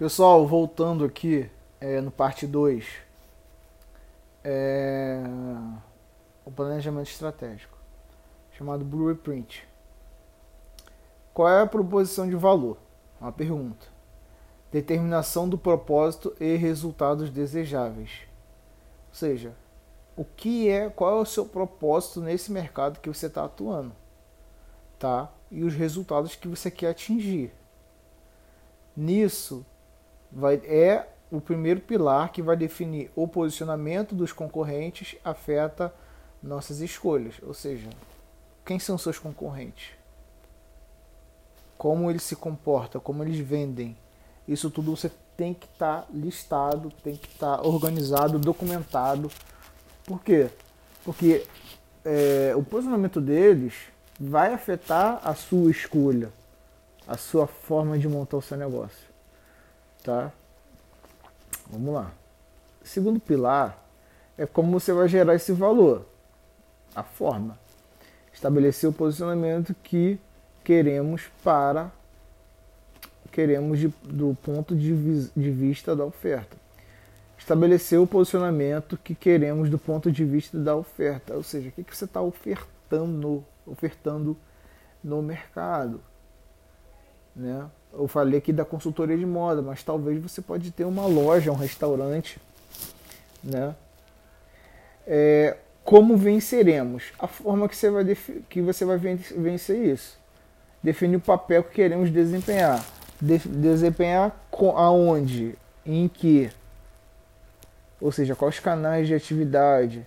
Pessoal, voltando aqui é, no parte 2, é, o planejamento estratégico, chamado Blueprint. Qual é a proposição de valor? Uma pergunta. Determinação do propósito e resultados desejáveis. Ou seja, o que é, qual é o seu propósito nesse mercado que você está atuando, tá? E os resultados que você quer atingir. Nisso vai é o primeiro pilar que vai definir o posicionamento dos concorrentes afeta nossas escolhas, ou seja, quem são seus concorrentes? Como eles se comportam, como eles vendem. Isso tudo você tem que estar tá listado, tem que estar tá organizado, documentado por quê? Porque é, o posicionamento deles vai afetar a sua escolha, a sua forma de montar o seu negócio. Tá? Vamos lá. Segundo pilar é como você vai gerar esse valor. A forma. Estabelecer o posicionamento que queremos para queremos de, do ponto de, de vista da oferta estabelecer o posicionamento que queremos do ponto de vista da oferta, ou seja, o que, que você está ofertando, ofertando no mercado. Né? Eu falei aqui da consultoria de moda, mas talvez você pode ter uma loja, um restaurante. Né? É, como venceremos? A forma que você vai, que você vai vencer isso. Definir o papel que queremos desempenhar. De desempenhar aonde? Em que? Ou seja, quais canais de atividade,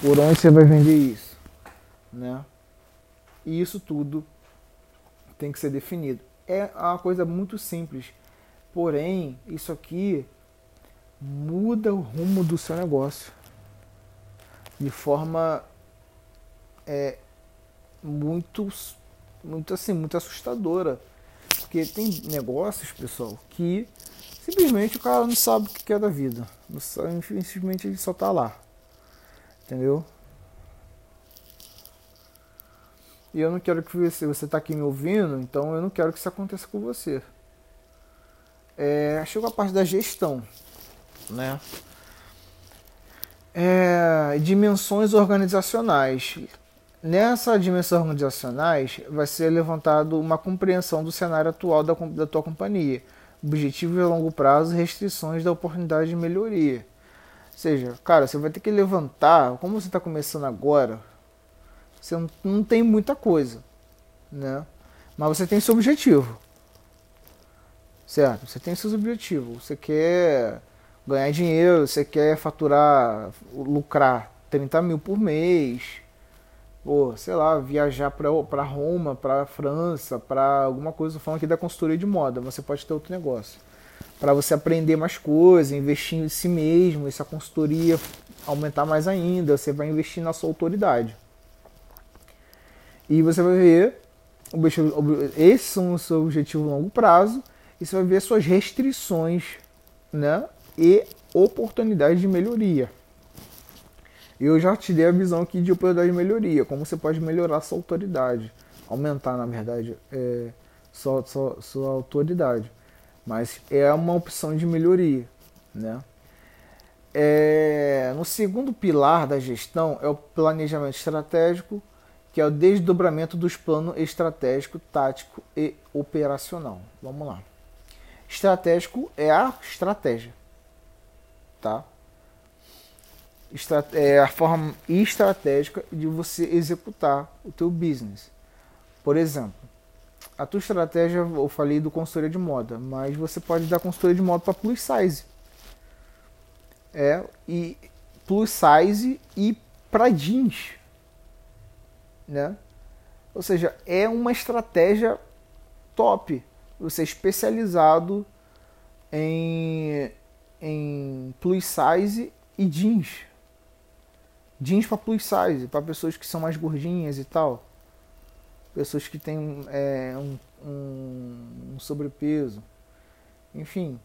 por onde você vai vender isso, né? E isso tudo tem que ser definido. É uma coisa muito simples, porém isso aqui muda o rumo do seu negócio de forma é, muito, muito assim, muito assustadora, porque tem negócios, pessoal, que Simplesmente o cara não sabe o que é da vida. Simplesmente ele só tá lá. Entendeu? E eu não quero que você, você tá aqui me ouvindo, então eu não quero que isso aconteça com você. É, chegou a parte da gestão, né? É, dimensões organizacionais. Nessa dimensão organizacionais vai ser levantado uma compreensão do cenário atual da, da tua companhia objetivo a longo prazo, restrições da oportunidade de melhoria. Ou seja, cara, você vai ter que levantar, como você está começando agora, você não, não tem muita coisa, né? Mas você tem seu objetivo, certo? Você tem seus objetivos. Você quer ganhar dinheiro, você quer faturar, lucrar 30 mil por mês, ou sei lá, viajar para Roma, para França, para alguma coisa, falando aqui da consultoria de moda, você pode ter outro negócio. Para você aprender mais coisas, investir em si mesmo, essa consultoria aumentar mais ainda, você vai investir na sua autoridade. E você vai ver, esses são os seus objetivos a longo prazo, e você vai ver suas restrições né, e oportunidades de melhoria. Eu já te dei a visão aqui de oportunidade de melhoria, como você pode melhorar sua autoridade, aumentar, na verdade, é, sua, sua, sua autoridade. Mas é uma opção de melhoria, né? É, no segundo pilar da gestão é o planejamento estratégico, que é o desdobramento dos planos estratégico, tático e operacional. Vamos lá. Estratégico é a estratégia, tá? é a forma estratégica de você executar o teu business. Por exemplo, a tua estratégia, eu falei do consultoria de moda, mas você pode dar consultoria de moda para plus size. É, e plus size e para jeans. Né? Ou seja, é uma estratégia top. Você é especializado em, em plus size e jeans jeans para plus size, para pessoas que são mais gordinhas e tal. Pessoas que têm é, um, um, um sobrepeso. Enfim,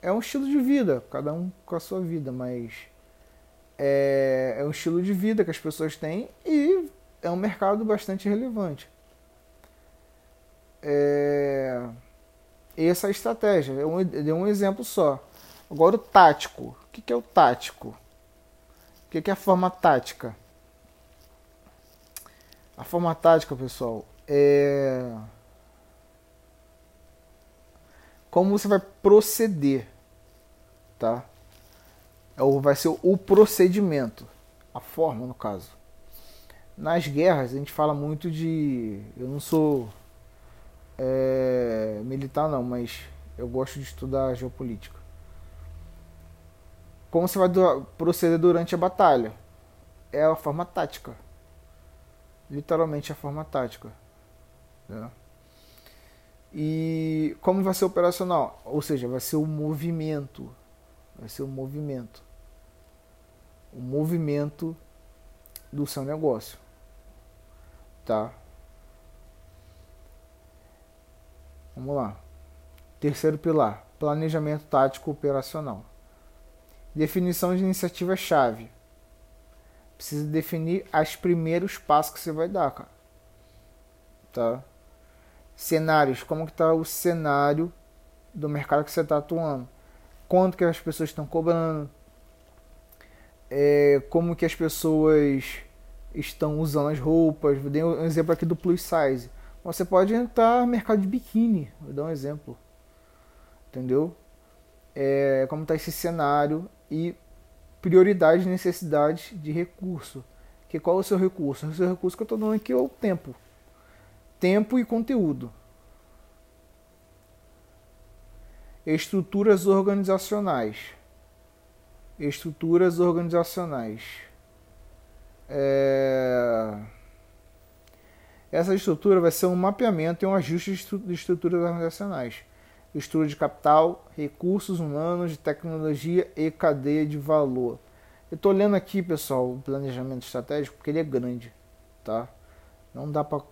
é um estilo de vida, cada um com a sua vida, mas é, é um estilo de vida que as pessoas têm e é um mercado bastante relevante. É, essa é a estratégia. Eu dei um exemplo só. Agora o tático. O que é o tático? O que é a forma tática? A forma tática, pessoal, é como você vai proceder, tá? Ou vai ser o procedimento, a forma no caso. Nas guerras a gente fala muito de, eu não sou é, militar não, mas eu gosto de estudar geopolítica. Como você vai proceder durante a batalha? É a forma tática. Literalmente a forma tática. Né? E como vai ser operacional? Ou seja, vai ser o movimento. Vai ser o movimento. O movimento do seu negócio. Tá? Vamos lá. Terceiro pilar: planejamento tático operacional. Definição de iniciativa-chave. Precisa definir os primeiros passos que você vai dar, cara. Tá? cenários, como que está o cenário do mercado que você está atuando, quanto que as pessoas estão cobrando, é, como que as pessoas estão usando as roupas. Vou dar um exemplo aqui do plus size. Você pode entrar no mercado de biquíni, vou dar um exemplo, entendeu? É, como está esse cenário e prioridade e necessidade de recurso. Que qual é o seu recurso? O seu recurso que eu estou dando aqui é o tempo tempo e conteúdo. Estruturas organizacionais. Estruturas organizacionais. É... Essa estrutura vai ser um mapeamento e um ajuste de estruturas organizacionais. Estrutura de capital, recursos humanos, tecnologia e cadeia de valor. Eu estou lendo aqui, pessoal, o planejamento estratégico porque ele é grande, tá? Não dá para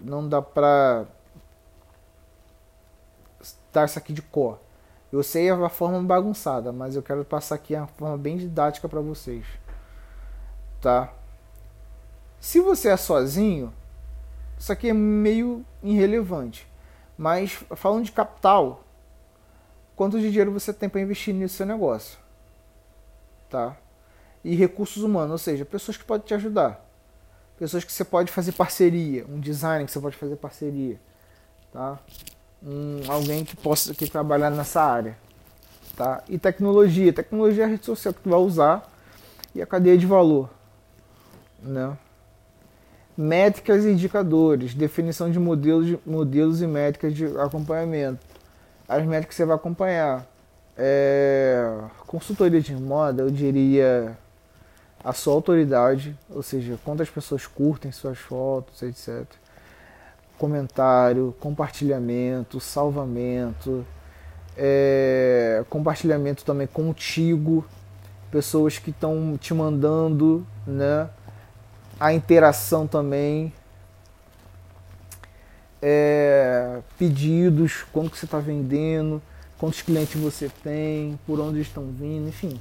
não dá pra dar isso aqui de cor. Eu sei a forma bagunçada, mas eu quero passar aqui a forma bem didática para vocês. Tá? Se você é sozinho, isso aqui é meio irrelevante. Mas falando de capital, quanto de dinheiro você tem para investir nesse seu negócio? Tá? E recursos humanos, ou seja, pessoas que podem te ajudar pessoas que você pode fazer parceria, um designer que você pode fazer parceria, tá? Um, alguém que possa que trabalhar nessa área, tá? E tecnologia, tecnologia é a rede social que tu vai usar e a cadeia de valor, né? Métricas e indicadores, definição de modelos, de, modelos e métricas de acompanhamento. As métricas que você vai acompanhar. É, consultoria de moda, eu diria a sua autoridade, ou seja, quantas pessoas curtem suas fotos, etc. Comentário, compartilhamento, salvamento, é, compartilhamento também contigo, pessoas que estão te mandando, né? A interação também, é, pedidos, quanto que você está vendendo, quantos clientes você tem, por onde estão vindo, enfim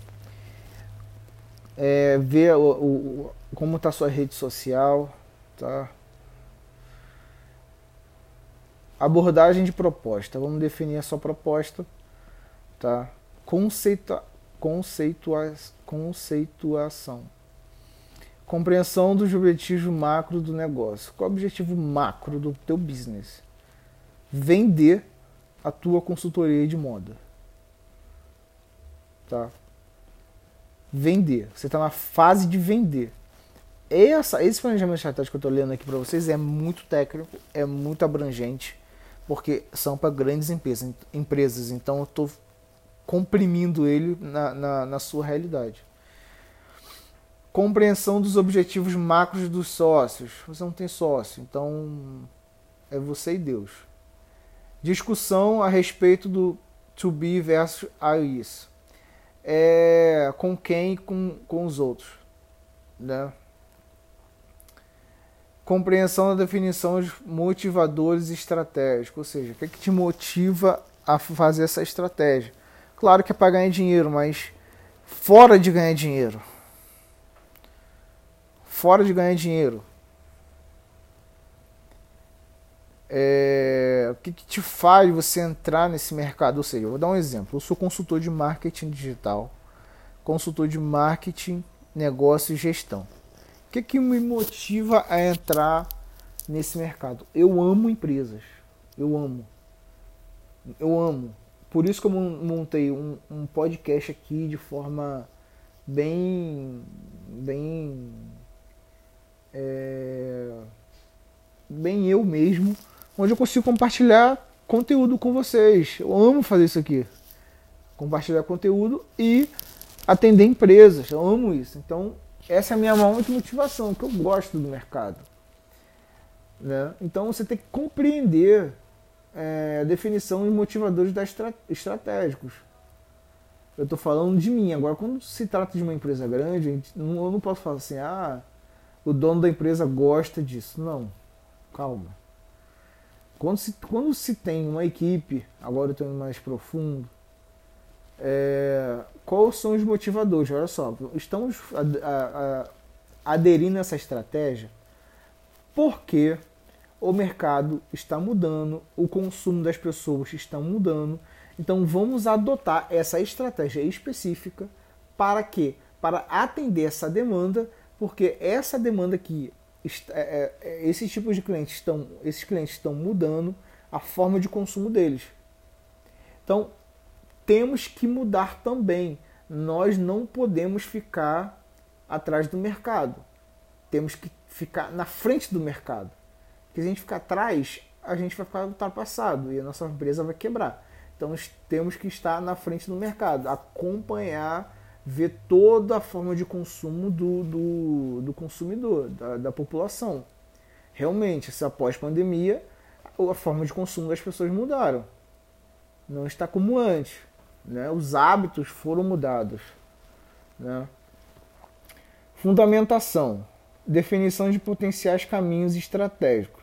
é, ver o, o como está sua rede social, tá? Abordagem de proposta. Vamos definir a sua proposta, tá? Conceita, conceitua, conceituação. Compreensão dos objetivos macro do negócio. Qual é o objetivo macro do teu business? Vender a tua consultoria de moda. Tá? vender. Você está na fase de vender. Essa, esse planejamento estratégico que eu estou lendo aqui para vocês é muito técnico, é muito abrangente, porque são para grandes empresas, empresas. Então eu estou comprimindo ele na, na, na sua realidade. Compreensão dos objetivos macros dos sócios. Você não tem sócio, então é você e Deus. Discussão a respeito do to be versus is é, com quem e com, com os outros. Né? Compreensão da definição de motivadores estratégicos, ou seja, o que, é que te motiva a fazer essa estratégia? Claro que é para ganhar dinheiro, mas fora de ganhar dinheiro. Fora de ganhar dinheiro. É, o que, que, te faz você entrar nesse mercado? Ou seja, eu vou dar um exemplo. Eu sou consultor de marketing digital, consultor de marketing, negócio e gestão. O que, que me motiva a entrar nesse mercado? Eu amo empresas. Eu amo. Eu amo. Por isso que eu montei um, um podcast aqui de forma bem. bem. É, bem eu mesmo, onde eu consigo compartilhar conteúdo com vocês. Eu amo fazer isso aqui. Compartilhar conteúdo e atender empresas. Eu amo isso. Então, essa é a minha maior motivação, que eu gosto do mercado. Né? Então, você tem que compreender é, a definição de motivadores da estra estratégicos. Eu estou falando de mim. Agora, quando se trata de uma empresa grande, eu não posso falar assim, ah, o dono da empresa gosta disso. Não, calma. Quando se, quando se tem uma equipe, agora eu estou indo mais profundo, é, quais são os motivadores? Olha só, estamos a, a, a, aderindo a essa estratégia porque o mercado está mudando, o consumo das pessoas está mudando. Então vamos adotar essa estratégia específica para quê? Para atender essa demanda, porque essa demanda aqui, é, é, é, esses tipos de clientes estão, esses clientes estão mudando a forma de consumo deles. Então temos que mudar também. Nós não podemos ficar atrás do mercado. Temos que ficar na frente do mercado. Porque se a gente ficar atrás, a gente vai ficar ultrapassado e a nossa empresa vai quebrar. Então temos que estar na frente do mercado, acompanhar, ver toda a forma de consumo do, do, do consumidor, da, da população. Realmente, se após pandemia, a forma de consumo das pessoas mudaram. Não está como antes. Né? Os hábitos foram mudados. Né? Fundamentação. Definição de potenciais caminhos estratégicos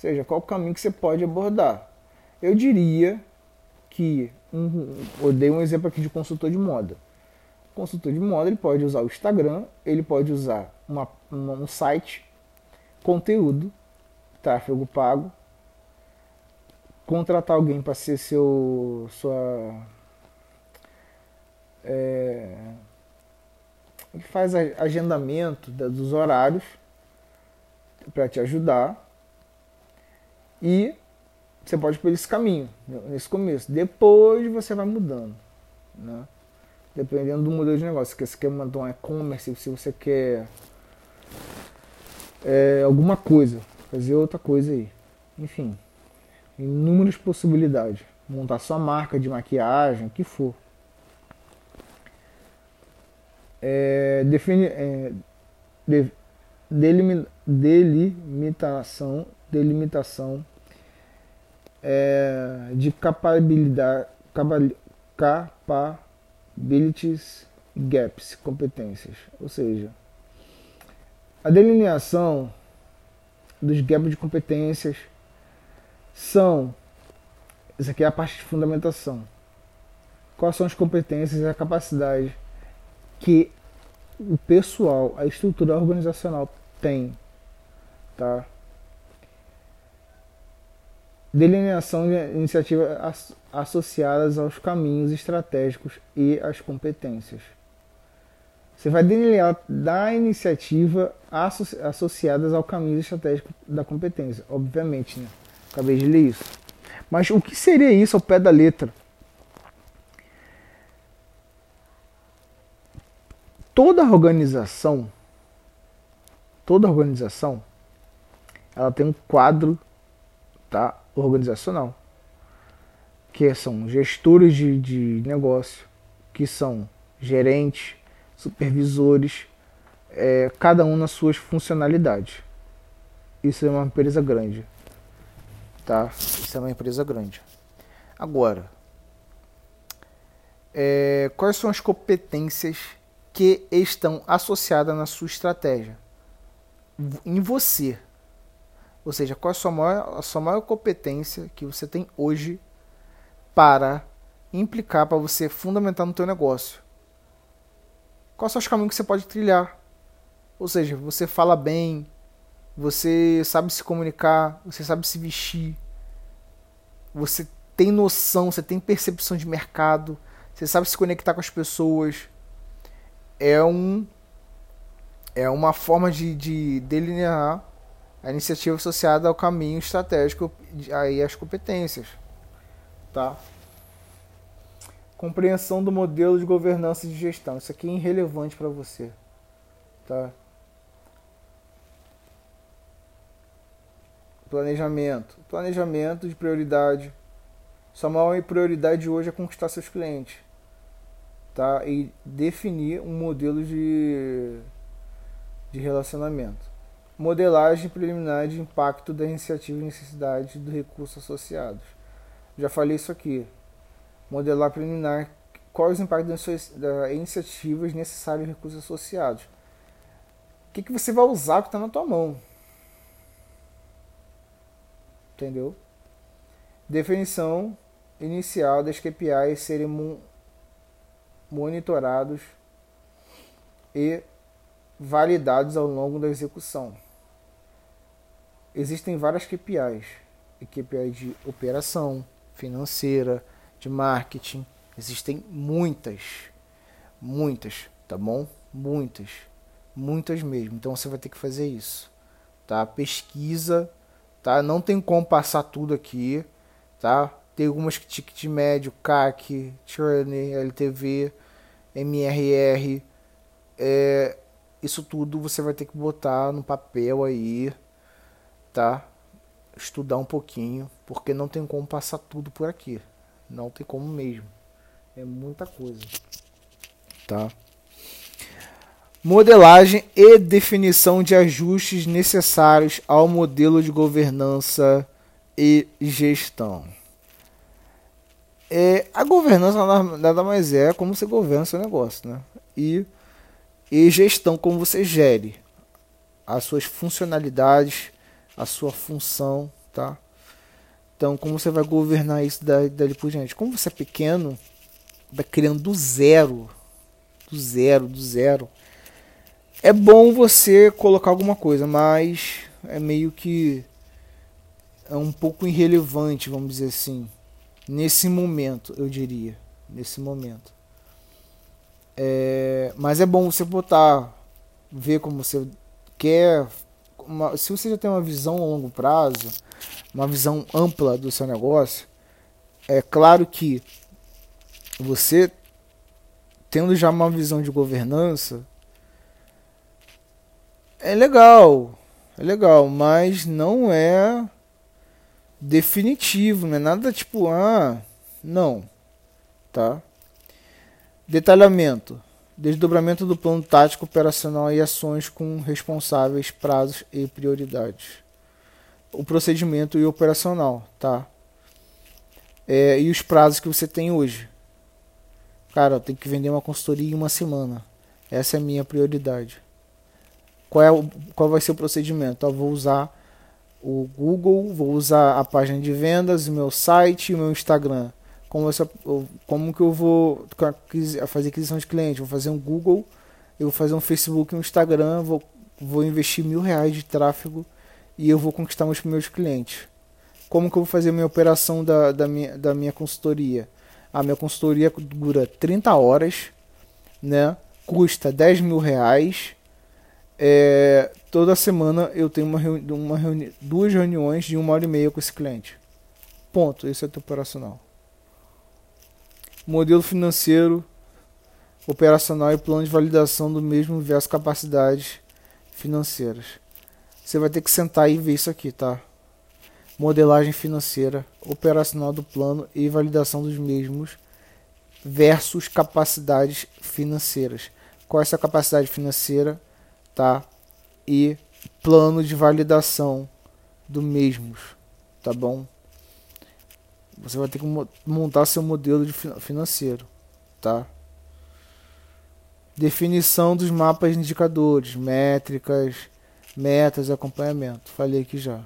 seja, qual o caminho que você pode abordar. Eu diria que, um, eu dei um exemplo aqui de consultor de moda. Consultor de moda ele pode usar o Instagram, ele pode usar uma, uma, um site, conteúdo, tráfego pago, contratar alguém para ser seu sua é, faz agendamento dos horários para te ajudar e você pode por esse caminho, nesse começo. Depois você vai mudando. Né? Dependendo do modelo de negócio. Se você quer mandar um e-commerce, se você quer é, alguma coisa, fazer outra coisa aí. Enfim, inúmeras possibilidades. Montar sua marca de maquiagem, o que for. É, define, é, de, delimitação, delimitação é, de capabilidade, capabilities gaps, competências. Ou seja, a delineação dos gaps de competências são. Isso aqui é a parte de fundamentação. Quais são as competências e a capacidade que o pessoal, a estrutura organizacional tem, tá? Delineação de iniciativas associadas aos caminhos estratégicos e às competências. Você vai delinear da iniciativa associadas ao caminho estratégico da competência, obviamente, né? Acabei de ler isso. Mas o que seria isso ao pé da letra? Toda organização, toda organização, ela tem um quadro, tá? Organizacional, que são gestores de, de negócio, que são gerentes, supervisores, é, cada um nas suas funcionalidades. Isso é uma empresa grande. Tá? Isso é uma empresa grande. Agora, é, quais são as competências que estão associadas na sua estratégia? Em você, ou seja, qual é a sua maior, a sua maior competência que você tem hoje para implicar, para você fundamentar no teu negócio? Quais são os caminhos que você pode trilhar? Ou seja, você fala bem, você sabe se comunicar, você sabe se vestir, você tem noção, você tem percepção de mercado, você sabe se conectar com as pessoas. É um é uma forma de, de delinear a iniciativa associada ao caminho estratégico aí as competências, tá? Compreensão do modelo de governança e de gestão. Isso aqui é irrelevante para você, tá? Planejamento. Planejamento de prioridade. Sua maior prioridade hoje é conquistar seus clientes. Tá? E definir um modelo de, de relacionamento. Modelagem preliminar de impacto da iniciativa e necessidade do recurso associados. Já falei isso aqui. Modelar preliminar quais os impactos das, iniciativas necessários e recursos associados. O que, que você vai usar que está na tua mão? entendeu? Definição inicial das KPIs serem monitorados e validados ao longo da execução. Existem várias KPIs, KPIs de operação, financeira, de marketing, existem muitas, muitas, tá bom? Muitas, muitas mesmo. Então você vai ter que fazer isso, tá? Pesquisa tá? Não tem como passar tudo aqui, tá? Tem algumas que ticket médio, CAC, churn, LTV, MRR, é, isso tudo você vai ter que botar no papel aí, tá? Estudar um pouquinho, porque não tem como passar tudo por aqui, não tem como mesmo, é muita coisa, tá? modelagem e definição de ajustes necessários ao modelo de governança e gestão. É, a governança nada mais é como você governa seu negócio, né? E, e gestão, como você gere as suas funcionalidades, a sua função, tá? Então, como você vai governar isso dali por diante? Como você é pequeno, vai criando do zero, do zero, do zero é bom você colocar alguma coisa, mas é meio que é um pouco irrelevante, vamos dizer assim, nesse momento, eu diria, nesse momento. É, mas é bom você botar, ver como você quer. Uma, se você já tem uma visão a longo prazo, uma visão ampla do seu negócio, é claro que você tendo já uma visão de governança, é legal, é legal, mas não é definitivo, não é nada tipo, ah, não, tá? Detalhamento, desdobramento do plano tático operacional e ações com responsáveis, prazos e prioridades. O procedimento e operacional, tá? É, e os prazos que você tem hoje. Cara, eu tenho que vender uma consultoria em uma semana. Essa é a minha prioridade. Qual, é o, qual vai ser o procedimento? Eu vou usar o Google, vou usar a página de vendas, o meu site e o meu Instagram. Como, essa, como que eu vou fazer aquisição de cliente? Vou fazer um Google, eu vou fazer um Facebook um Instagram, vou, vou investir mil reais de tráfego e eu vou conquistar meus primeiros clientes. Como que eu vou fazer minha operação da, da, minha, da minha consultoria? A minha consultoria dura 30 horas, né? custa 10 mil reais é, toda semana eu tenho uma, reuni uma reuni duas reuniões de uma hora e meia com esse cliente. Ponto. Esse é teu operacional. Modelo financeiro, operacional e plano de validação do mesmo versus capacidades financeiras. Você vai ter que sentar e ver isso aqui, tá? Modelagem financeira, operacional do plano e validação dos mesmos versus capacidades financeiras. Qual é essa capacidade financeira? tá? E plano de validação do mesmos, tá bom? Você vai ter que montar seu modelo de financeiro, tá? Definição dos mapas indicadores, métricas, metas e acompanhamento. Falei aqui já,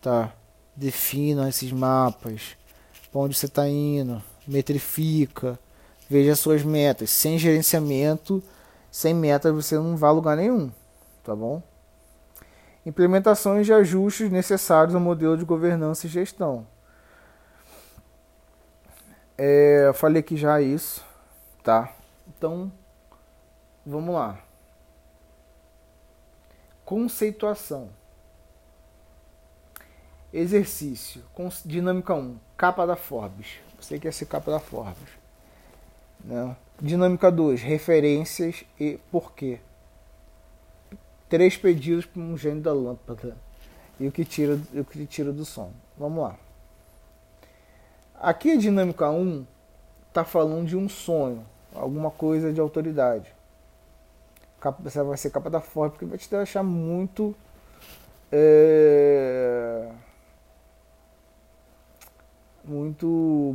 tá? Defina esses mapas, onde você está indo, metrifica, veja suas metas. Sem gerenciamento, sem meta você não vai a lugar nenhum, tá bom? implementações de ajustes necessários ao modelo de governança e gestão. É, eu falei aqui já isso, tá? Então, vamos lá. Conceituação. Exercício. Dinâmica 1. Capa da Forbes. Você quer ser capa da Forbes. Né? Dinâmica 2. Referências e porquê. Três pedidos para um gênio da lâmpada. E o que tira, o que tira do som. Vamos lá. Aqui a dinâmica 1 está falando de um sonho, alguma coisa de autoridade. Você vai ser capa da Forbes porque vai te deixar muito. É, muito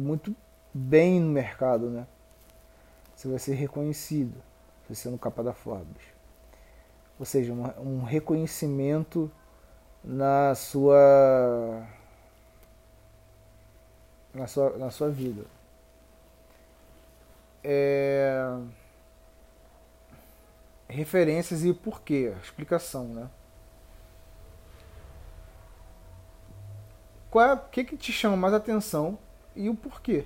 muito bem no mercado, né? Você vai ser reconhecido, você sendo capa da Forbes. Ou seja, um reconhecimento na sua na sua, na sua vida. É... Referências e porquê, explicação, né? Qual é, o que, que te chama mais atenção e o porquê?